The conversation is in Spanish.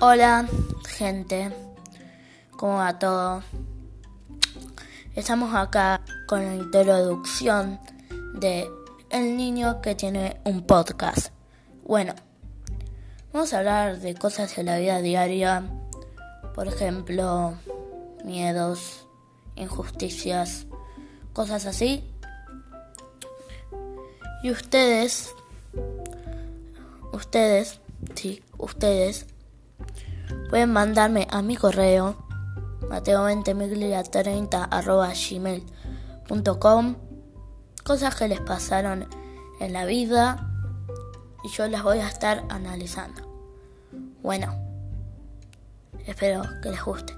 Hola, gente. ¿Cómo va todo? Estamos acá con la introducción de El niño que tiene un podcast. Bueno, vamos a hablar de cosas de la vida diaria, por ejemplo, miedos, injusticias, cosas así. Y ustedes, ustedes, sí, ustedes pueden mandarme a mi correo mateo2030 cosas que les pasaron en la vida y yo las voy a estar analizando. Bueno, espero que les guste.